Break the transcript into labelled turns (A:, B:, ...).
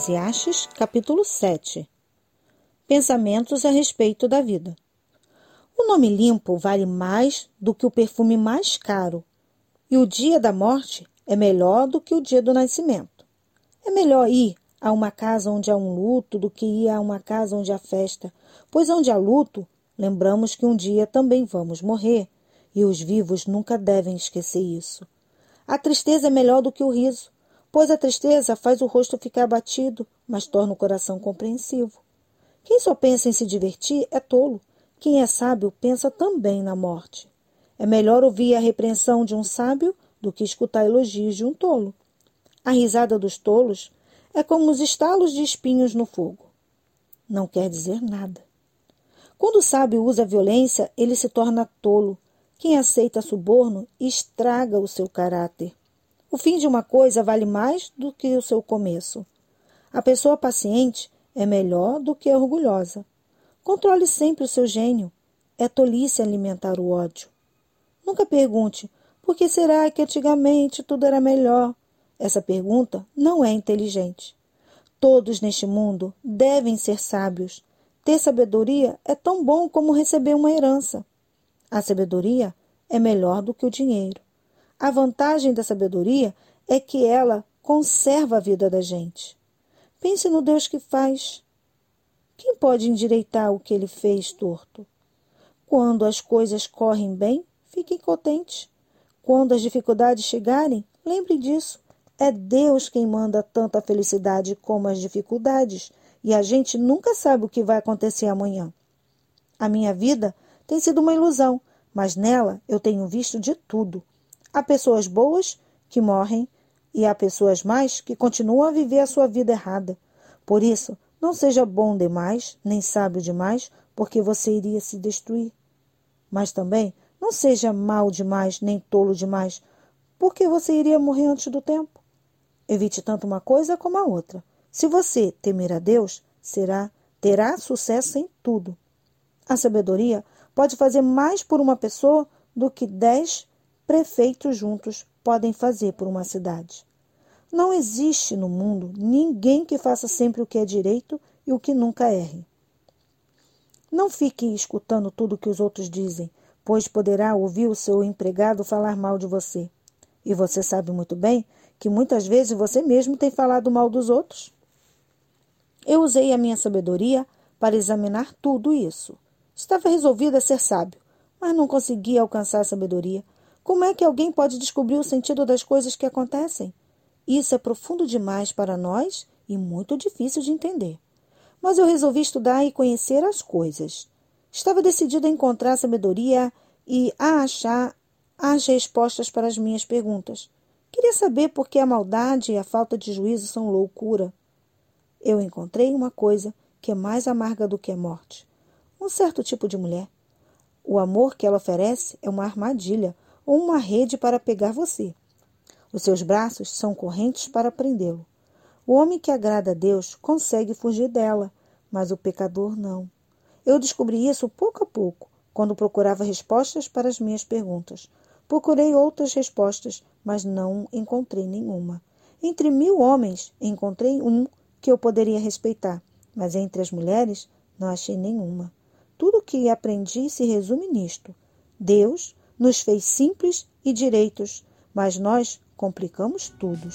A: Eclesiastes, capítulo 7 Pensamentos a respeito da vida. O nome limpo vale mais do que o perfume mais caro, e o dia da morte é melhor do que o dia do nascimento. É melhor ir a uma casa onde há um luto do que ir a uma casa onde há festa, pois onde há luto, lembramos que um dia também vamos morrer, e os vivos nunca devem esquecer isso. A tristeza é melhor do que o riso, pois a tristeza faz o rosto ficar abatido, mas torna o coração compreensivo. Quem só pensa em se divertir é tolo. Quem é sábio pensa também na morte. É melhor ouvir a repreensão de um sábio do que escutar elogios de um tolo. A risada dos tolos é como os estalos de espinhos no fogo. Não quer dizer nada. Quando o sábio usa violência, ele se torna tolo. Quem aceita suborno estraga o seu caráter. O fim de uma coisa vale mais do que o seu começo. A pessoa paciente é melhor do que a orgulhosa. Controle sempre o seu gênio. É tolice alimentar o ódio. Nunca pergunte por que será que antigamente tudo era melhor. Essa pergunta não é inteligente. Todos neste mundo devem ser sábios. Ter sabedoria é tão bom como receber uma herança. A sabedoria é melhor do que o dinheiro. A vantagem da sabedoria é que ela conserva a vida da gente. Pense no Deus que faz. Quem pode endireitar o que ele fez torto? Quando as coisas correm bem, fique contente. Quando as dificuldades chegarem, lembre disso. É Deus quem manda tanto a felicidade como as dificuldades, e a gente nunca sabe o que vai acontecer amanhã. A minha vida tem sido uma ilusão, mas nela eu tenho visto de tudo. Há pessoas boas que morrem e há pessoas más que continuam a viver a sua vida errada. Por isso, não seja bom demais, nem sábio demais, porque você iria se destruir. Mas também não seja mal demais, nem tolo demais, porque você iria morrer antes do tempo. Evite tanto uma coisa como a outra. Se você temer a Deus, será terá sucesso em tudo. A sabedoria pode fazer mais por uma pessoa do que dez prefeitos juntos podem fazer por uma cidade. Não existe no mundo ninguém que faça sempre o que é direito e o que nunca erre. Não fique escutando tudo o que os outros dizem, pois poderá ouvir o seu empregado falar mal de você. E você sabe muito bem que muitas vezes você mesmo tem falado mal dos outros. Eu usei a minha sabedoria para examinar tudo isso. Estava resolvida a ser sábio, mas não conseguia alcançar a sabedoria como é que alguém pode descobrir o sentido das coisas que acontecem? Isso é profundo demais para nós e muito difícil de entender. Mas eu resolvi estudar e conhecer as coisas. Estava decidida a encontrar sabedoria e a achar as respostas para as minhas perguntas. Queria saber por que a maldade e a falta de juízo são loucura. Eu encontrei uma coisa que é mais amarga do que a morte. Um certo tipo de mulher. O amor que ela oferece é uma armadilha, ou uma rede para pegar você. Os seus braços são correntes para prendê-lo. O homem que agrada a Deus consegue fugir dela, mas o pecador não. Eu descobri isso pouco a pouco, quando procurava respostas para as minhas perguntas. Procurei outras respostas, mas não encontrei nenhuma. Entre mil homens, encontrei um que eu poderia respeitar, mas entre as mulheres, não achei nenhuma. Tudo o que aprendi se resume nisto: Deus nos fez simples e direitos, mas nós complicamos tudo.